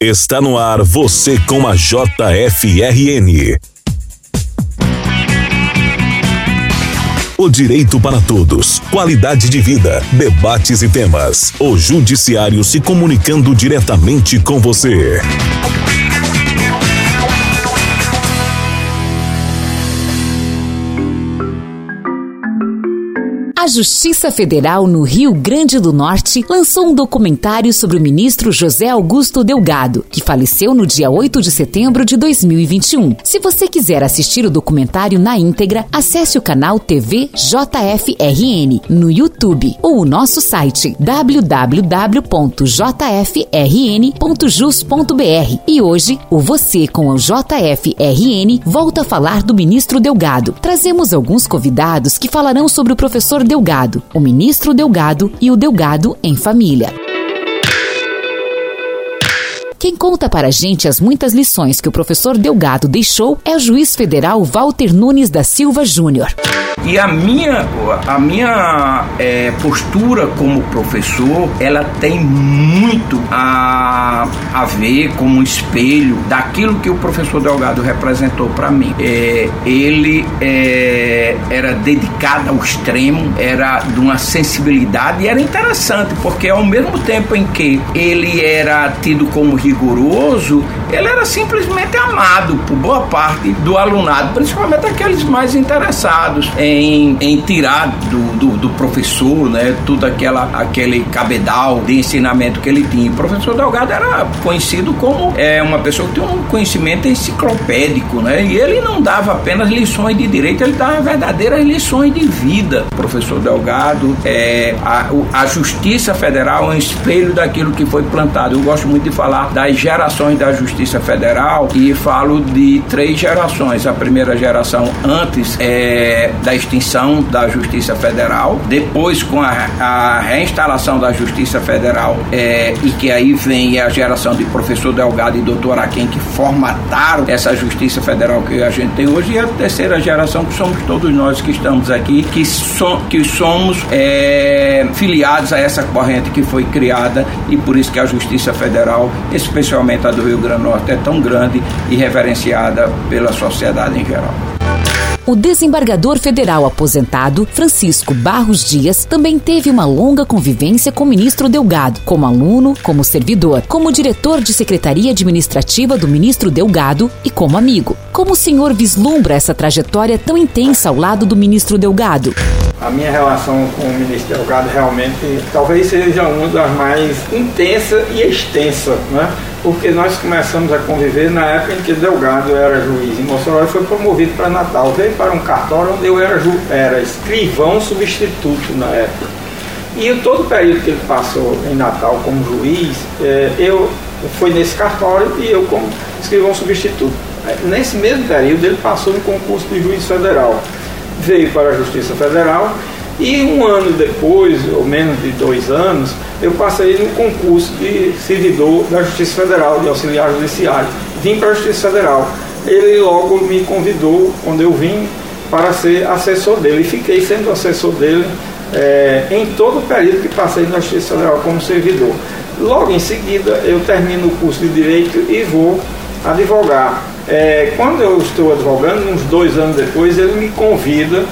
Está no ar você com a JFRN. O direito para todos, qualidade de vida, debates e temas. O Judiciário se comunicando diretamente com você. A Justiça Federal no Rio Grande do Norte lançou um documentário sobre o ministro José Augusto Delgado, que faleceu no dia 8 de setembro de 2021. Se você quiser assistir o documentário na íntegra, acesse o canal TV JFRN no YouTube ou o nosso site www.jfrn.jus.br. E hoje, o Você com o JFRN volta a falar do ministro Delgado. Trazemos alguns convidados que falarão sobre o professor Delgado, o ministro Delgado e o Delgado em família. Quem conta para a gente as muitas lições que o professor Delgado deixou é o juiz federal Walter Nunes da Silva Júnior. E a minha, a minha é, postura como professor, ela tem muito a, a ver como um espelho daquilo que o professor Delgado representou para mim. É, ele é, era dedicado ao extremo, era de uma sensibilidade e era interessante, porque ao mesmo tempo em que ele era tido como rigoroso, ele era simplesmente amado por boa parte do alunado, principalmente aqueles mais interessados em, em tirar do, do, do professor, né, tudo aquela, aquele cabedal de ensinamento que ele tinha. O professor Delgado era conhecido como é, uma pessoa que tinha um conhecimento enciclopédico, né, e ele não dava apenas lições de direito, ele dava verdadeiras lições de vida. O professor Delgado, é, a, a Justiça Federal é um espelho daquilo que foi plantado. Eu gosto muito de falar das gerações da Justiça Federal e falo de três gerações. A primeira geração antes é, da extinção da Justiça Federal, depois com a, a reinstalação da Justiça Federal é, e que aí vem a geração de professor Delgado e doutor Aquém que formataram essa Justiça Federal que a gente tem hoje e a terceira geração que somos todos nós que estamos aqui, que, so, que somos é, filiados a essa corrente que foi criada e por isso que a Justiça Federal, especialmente a do Rio Grande do Norte, é tão grande e reverenciada pela sociedade em geral. O desembargador federal aposentado, Francisco Barros Dias, também teve uma longa convivência com o ministro Delgado, como aluno, como servidor, como diretor de secretaria administrativa do ministro Delgado e como amigo. Como o senhor vislumbra essa trajetória tão intensa ao lado do ministro Delgado? A minha relação com o ministro Delgado realmente talvez seja uma das mais intensa e extensa, né? porque nós começamos a conviver na época em que Delgado era juiz em Mossoró e foi promovido para Natal. Veio para um cartório onde eu era, era escrivão substituto na época. E todo o período que ele passou em Natal como juiz, é, eu fui nesse cartório e eu como escrivão substituto. Nesse mesmo período ele passou no concurso de juiz federal. Veio para a Justiça Federal e um ano depois, ou menos de dois anos, eu passei no concurso de servidor da Justiça Federal, de auxiliar judiciário. Vim para a Justiça Federal. Ele logo me convidou, quando eu vim, para ser assessor dele. E fiquei sendo assessor dele é, em todo o período que passei na Justiça Federal como servidor. Logo em seguida, eu termino o curso de Direito e vou advogar. É, quando eu estou advogando, uns dois anos depois, ele me convida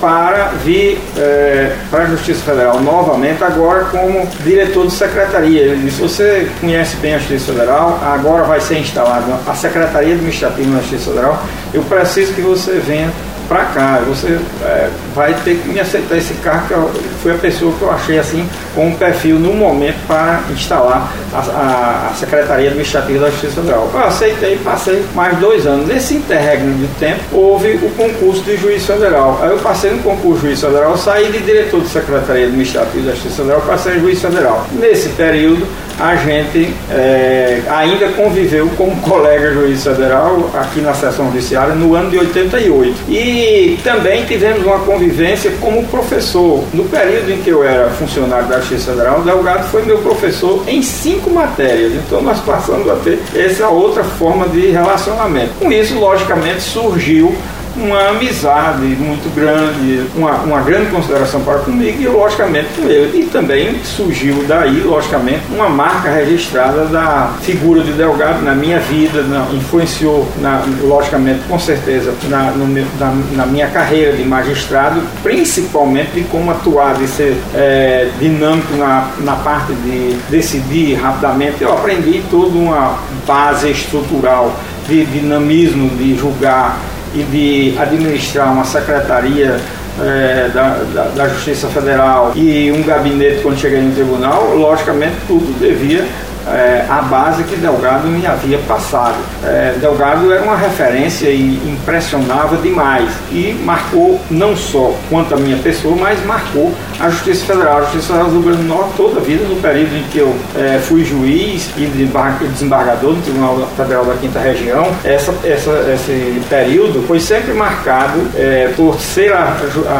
para vir é, para a Justiça Federal novamente, agora como diretor de secretaria. Ele disse: Você conhece bem a Justiça Federal, agora vai ser instalada a Secretaria Administrativa na Justiça Federal. Eu preciso que você venha para cá, você é, vai ter que me aceitar esse cargo, que foi a pessoa que eu achei assim com um perfil no momento para instalar a, a, a Secretaria Administrativa da Justiça Federal. Eu aceitei passei mais dois anos. Nesse interregno de tempo, houve o concurso de juiz federal. Aí eu passei no concurso de juiz federal, saí de diretor de Secretaria Administrativa da Justiça Federal, passei em juiz federal. Nesse período, a gente é, ainda conviveu como colega juiz federal aqui na sessão judiciária no ano de 88. E também tivemos uma convivência como professor. No período em que eu era funcionário da Justiça Federal, o Delgado foi meu professor em cinco matérias. Então nós passamos a ter essa outra forma de relacionamento. Com isso, logicamente, surgiu uma amizade muito grande, uma, uma grande consideração para comigo e, logicamente, com ele. E também surgiu daí, logicamente, uma marca registrada da figura de Delgado na minha vida, na, influenciou, na, logicamente, com certeza, na, na, na, minha carreira de magistrado, principalmente de como atuar, de ser é, dinâmico na, na parte de decidir rapidamente. Eu aprendi toda uma base estrutural de dinamismo, de julgar e de administrar uma secretaria é, da, da, da, Justiça Federal e um gabinete quando cheguei no tribunal, logicamente tudo devia é, a base que Delgado me havia passado. É, Delgado era uma referência e impressionava demais e marcou não só quanto a minha pessoa, mas marcou a Justiça Federal. A Justiça Federal do Rio Grande do Norte toda a vida, no período em que eu é, fui juiz e desembargador no Tribunal Federal da Quinta Região, essa, essa, esse período foi sempre marcado é, por ser a,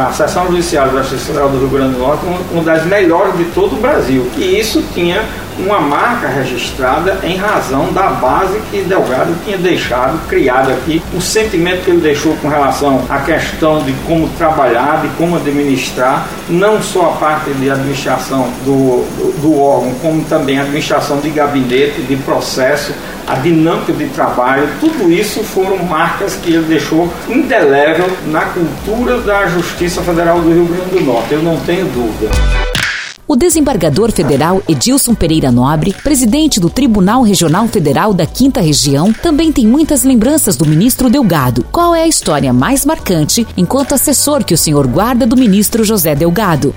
a seção judiciária da Justiça Federal do Rio Grande do Norte uma das melhores de todo o Brasil. E isso tinha uma marca registrada em razão da base que Delgado tinha deixado, criado aqui, o sentimento que ele deixou com relação à questão de como trabalhar, de como administrar, não só a parte de administração do, do, do órgão, como também a administração de gabinete, de processo, a dinâmica de trabalho, tudo isso foram marcas que ele deixou indelével na cultura da Justiça Federal do Rio Grande do Norte, eu não tenho dúvida. O desembargador federal Edilson Pereira Nobre, presidente do Tribunal Regional Federal da Quinta Região, também tem muitas lembranças do ministro Delgado. Qual é a história mais marcante enquanto assessor que o senhor guarda do ministro José Delgado?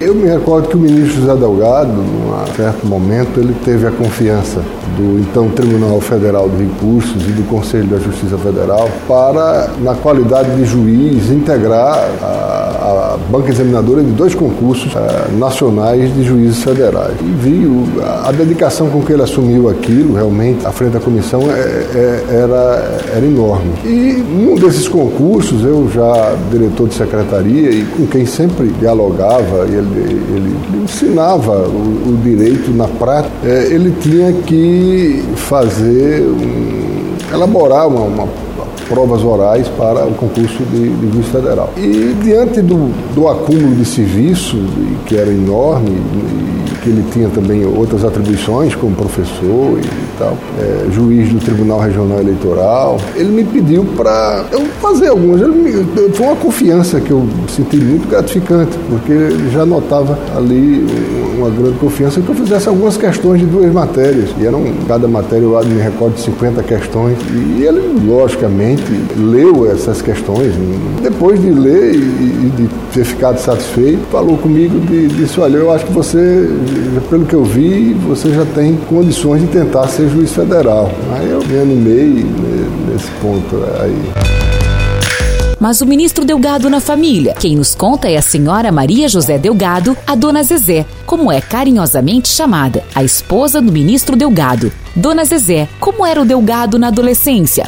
Eu me recordo que o ministro José Delgado, num certo momento, ele teve a confiança do então Tribunal Federal de Recursos e do Conselho da Justiça Federal para, na qualidade de juiz, integrar a, a banca examinadora de dois concursos eh, nacionais de juízes federais. E vi o, a, dedicação com que ele assumiu aquilo, realmente, à frente da comissão, é, é, era, era enorme. E num desses concursos, eu já diretor de secretaria e com quem sempre dialogava, ele ele, ele ensinava o, o, direito na prática, é, ele tinha que fazer, um, elaborar uma, uma provas orais para o concurso de, de juiz federal. E diante do, do acúmulo de serviço, que era enorme, e que ele tinha também outras atribuições como professor e tal, é, juiz do Tribunal Regional Eleitoral, ele me pediu para eu fazer algumas. Me, foi uma confiança que eu senti muito gratificante, porque ele já notava ali uma grande confiança que eu fizesse algumas questões de duas matérias. E eram, cada matéria eu me recordo de 50 questões. E ele, logicamente, leu essas questões. Depois de ler e, de ter ficado satisfeito, falou comigo e disse: Olha, eu acho que você, pelo que eu vi, você já tem condições de tentar ser juiz federal. Aí eu me animei nesse ponto aí. Mas o ministro Delgado na família. Quem nos conta é a senhora Maria José Delgado, a dona Zezé, como é carinhosamente chamada, a esposa do ministro Delgado. Dona Zezé, como era o Delgado na adolescência?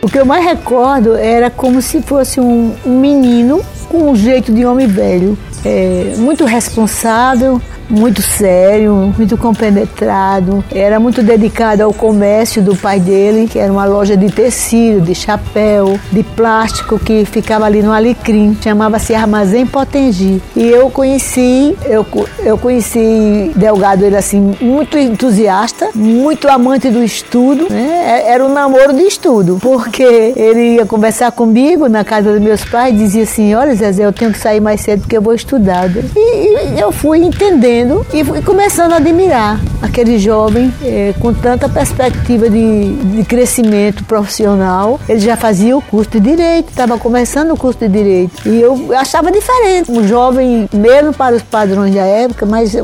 O que eu mais recordo era como se fosse um, um menino com um jeito de homem velho. É, muito responsável, muito sério, muito compenetrado. Era muito dedicado ao comércio do pai dele, que era uma loja de tecido, de chapéu, de plástico que ficava ali no Alecrim. Chamava-se Armazém Potengi. E eu conheci, eu, eu conheci Delgado, ele assim, muito entusiasta, muito amante do estudo, né? É, era um namoro de estudo, porque ele ia conversar comigo na casa dos meus pais dizia assim: Olha, Zezé, eu tenho que sair mais cedo porque eu vou estudar. E, e eu fui entendendo vendo e fui começando a admirar aquele jovem é, com tanta perspectiva de, de crescimento profissional. Ele já fazia o curso de Direito, estava começando o curso de Direito. E eu achava diferente, um jovem, mesmo para os padrões da época, mas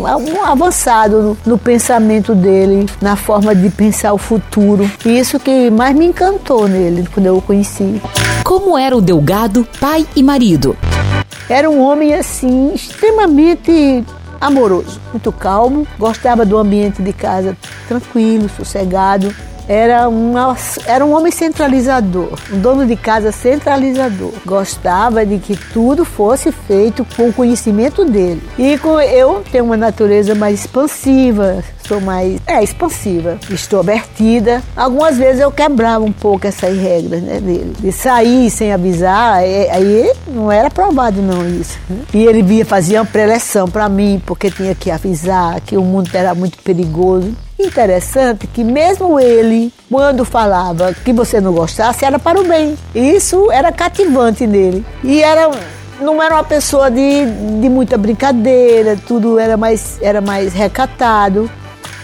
avançado no, no pensamento dele, na forma de pensar o futuro. E isso que mais me encantou nele, quando eu o conheci. Como era o Delgado, pai e marido? Era um homem assim, extremamente amoroso, muito calmo, gostava do ambiente de casa tranquilo, sossegado. Era, uma, era um homem centralizador, um dono de casa centralizador. Gostava de que tudo fosse feito com o conhecimento dele. E com, eu tenho uma natureza mais expansiva, sou mais é, expansiva, extrovertida. Algumas vezes eu quebrava um pouco essas regras né, dele. De sair sem avisar, é, aí não era aprovado não isso. Né? E ele via, fazia uma preleção para mim, porque tinha que avisar que o mundo era muito perigoso. Interessante que mesmo ele, quando falava que você não gostasse, era para o bem. Isso era cativante nele. E era não era uma pessoa de, de muita brincadeira, tudo era mais, era mais recatado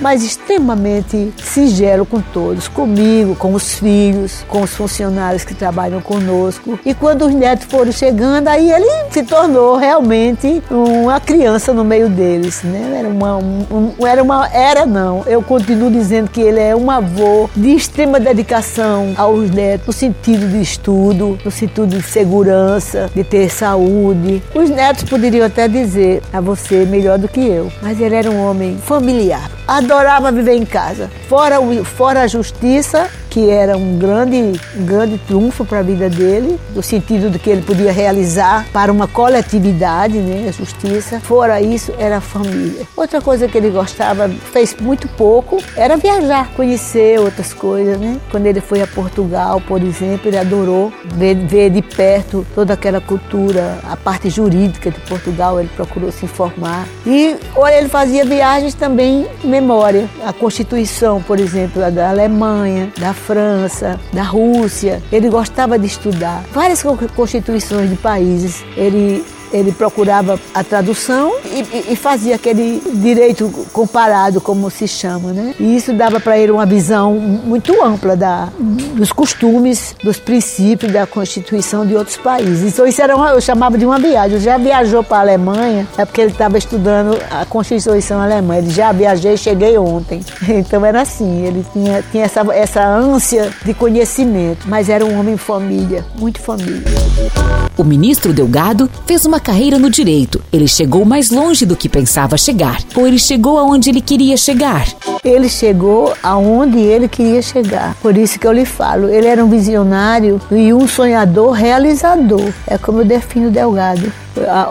mas extremamente singelo com todos, comigo, com os filhos, com os funcionários que trabalham conosco. E quando os netos foram chegando, aí ele se tornou realmente uma criança no meio deles, né? Era uma, um, era uma, era não. Eu continuo dizendo que ele é um avô de extrema dedicação aos netos, no sentido de estudo, no sentido de segurança, de ter saúde. Os netos poderiam até dizer a você melhor do que eu, mas ele era um homem familiar adorava viver em casa. Fora, o, fora a justiça, que era um grande, grande trunfo para a vida dele, no sentido de que ele podia realizar para uma coletividade, né, a justiça. Fora isso, era a família. Outra coisa que ele gostava, fez muito pouco, era viajar, conhecer outras coisas, né? Quando ele foi a Portugal, por exemplo, ele adorou ver, ver de perto toda aquela cultura, a parte jurídica de Portugal, ele procurou se informar. E ele fazia viagens também memória, a Constituição, por exemplo, da Alemanha, da França, da Rússia. Ele gostava de estudar várias constituições de países. Ele ele procurava a tradução e, e, fazia aquele direito comparado, como se chama, né? E isso dava para ele uma visão muito ampla da, dos costumes, dos princípios da Constituição de outros países. Então isso era uma, eu chamava de uma viagem. Eu já viajou para a Alemanha, é porque ele estava estudando a Constituição alemã. Ele já viajei, cheguei ontem. Então era assim, ele tinha, tinha essa, essa ânsia de conhecimento, mas era um homem família, muito família. O ministro Delgado fez uma carreira no direito. Ele chegou mais longe do que pensava chegar, ou ele chegou aonde ele queria chegar. Ele chegou aonde ele queria chegar. Por isso que eu lhe falo, ele era um visionário e um sonhador realizador. É como eu defino Delgado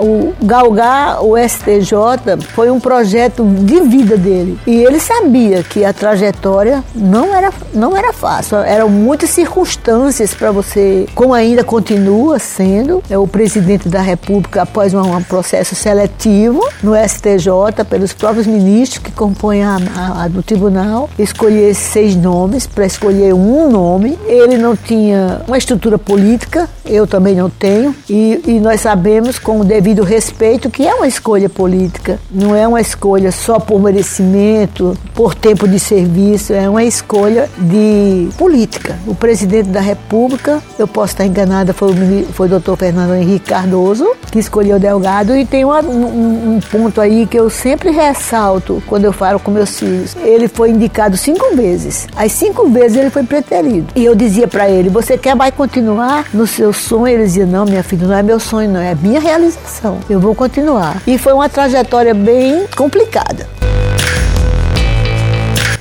o galgar o STJ foi um projeto de vida dele. E ele sabia que a trajetória não era, não era fácil. Eram muitas circunstâncias para você, como ainda continua sendo, é o presidente da República, após um, um, processo seletivo no STJ, pelos próprios ministros que compõem a, a, a do tribunal, escolher seis nomes para escolher um nome. Ele não tinha uma estrutura política, eu também não tenho, e, e nós sabemos com o devido respeito que é uma escolha política, não é uma escolha só por merecimento, por tempo de serviço, é uma escolha de política. O presidente da República, eu posso estar enganada, foi o, foi o doutor Fernando Henrique Cardoso, que escolheu Delgado, e tem uma, um, um ponto aí que eu sempre ressalto quando eu falo com meus filhos. Ele foi indicado cinco vezes. As cinco vezes ele foi preterido. E eu dizia para ele: Você quer vai continuar no seu sonho? Ele dizia: Não, minha filha, não é meu sonho, não, é minha realização. Eu vou continuar. E foi uma trajetória bem complicada.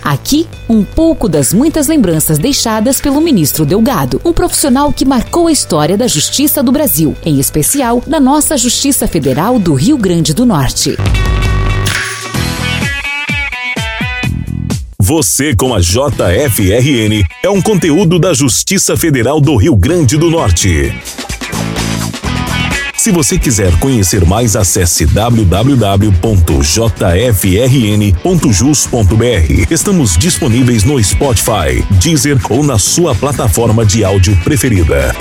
Aqui, um pouco das muitas lembranças deixadas pelo ministro Delgado, um profissional que marcou a história da justiça do Brasil, em especial da nossa Justiça Federal do Rio Grande do Norte. Você com a JFRN é um conteúdo da Justiça Federal do Rio Grande do Norte. Se você quiser conhecer mais, acesse www.jfrn.jus.br. Estamos disponíveis no Spotify, Deezer ou na sua plataforma de áudio preferida.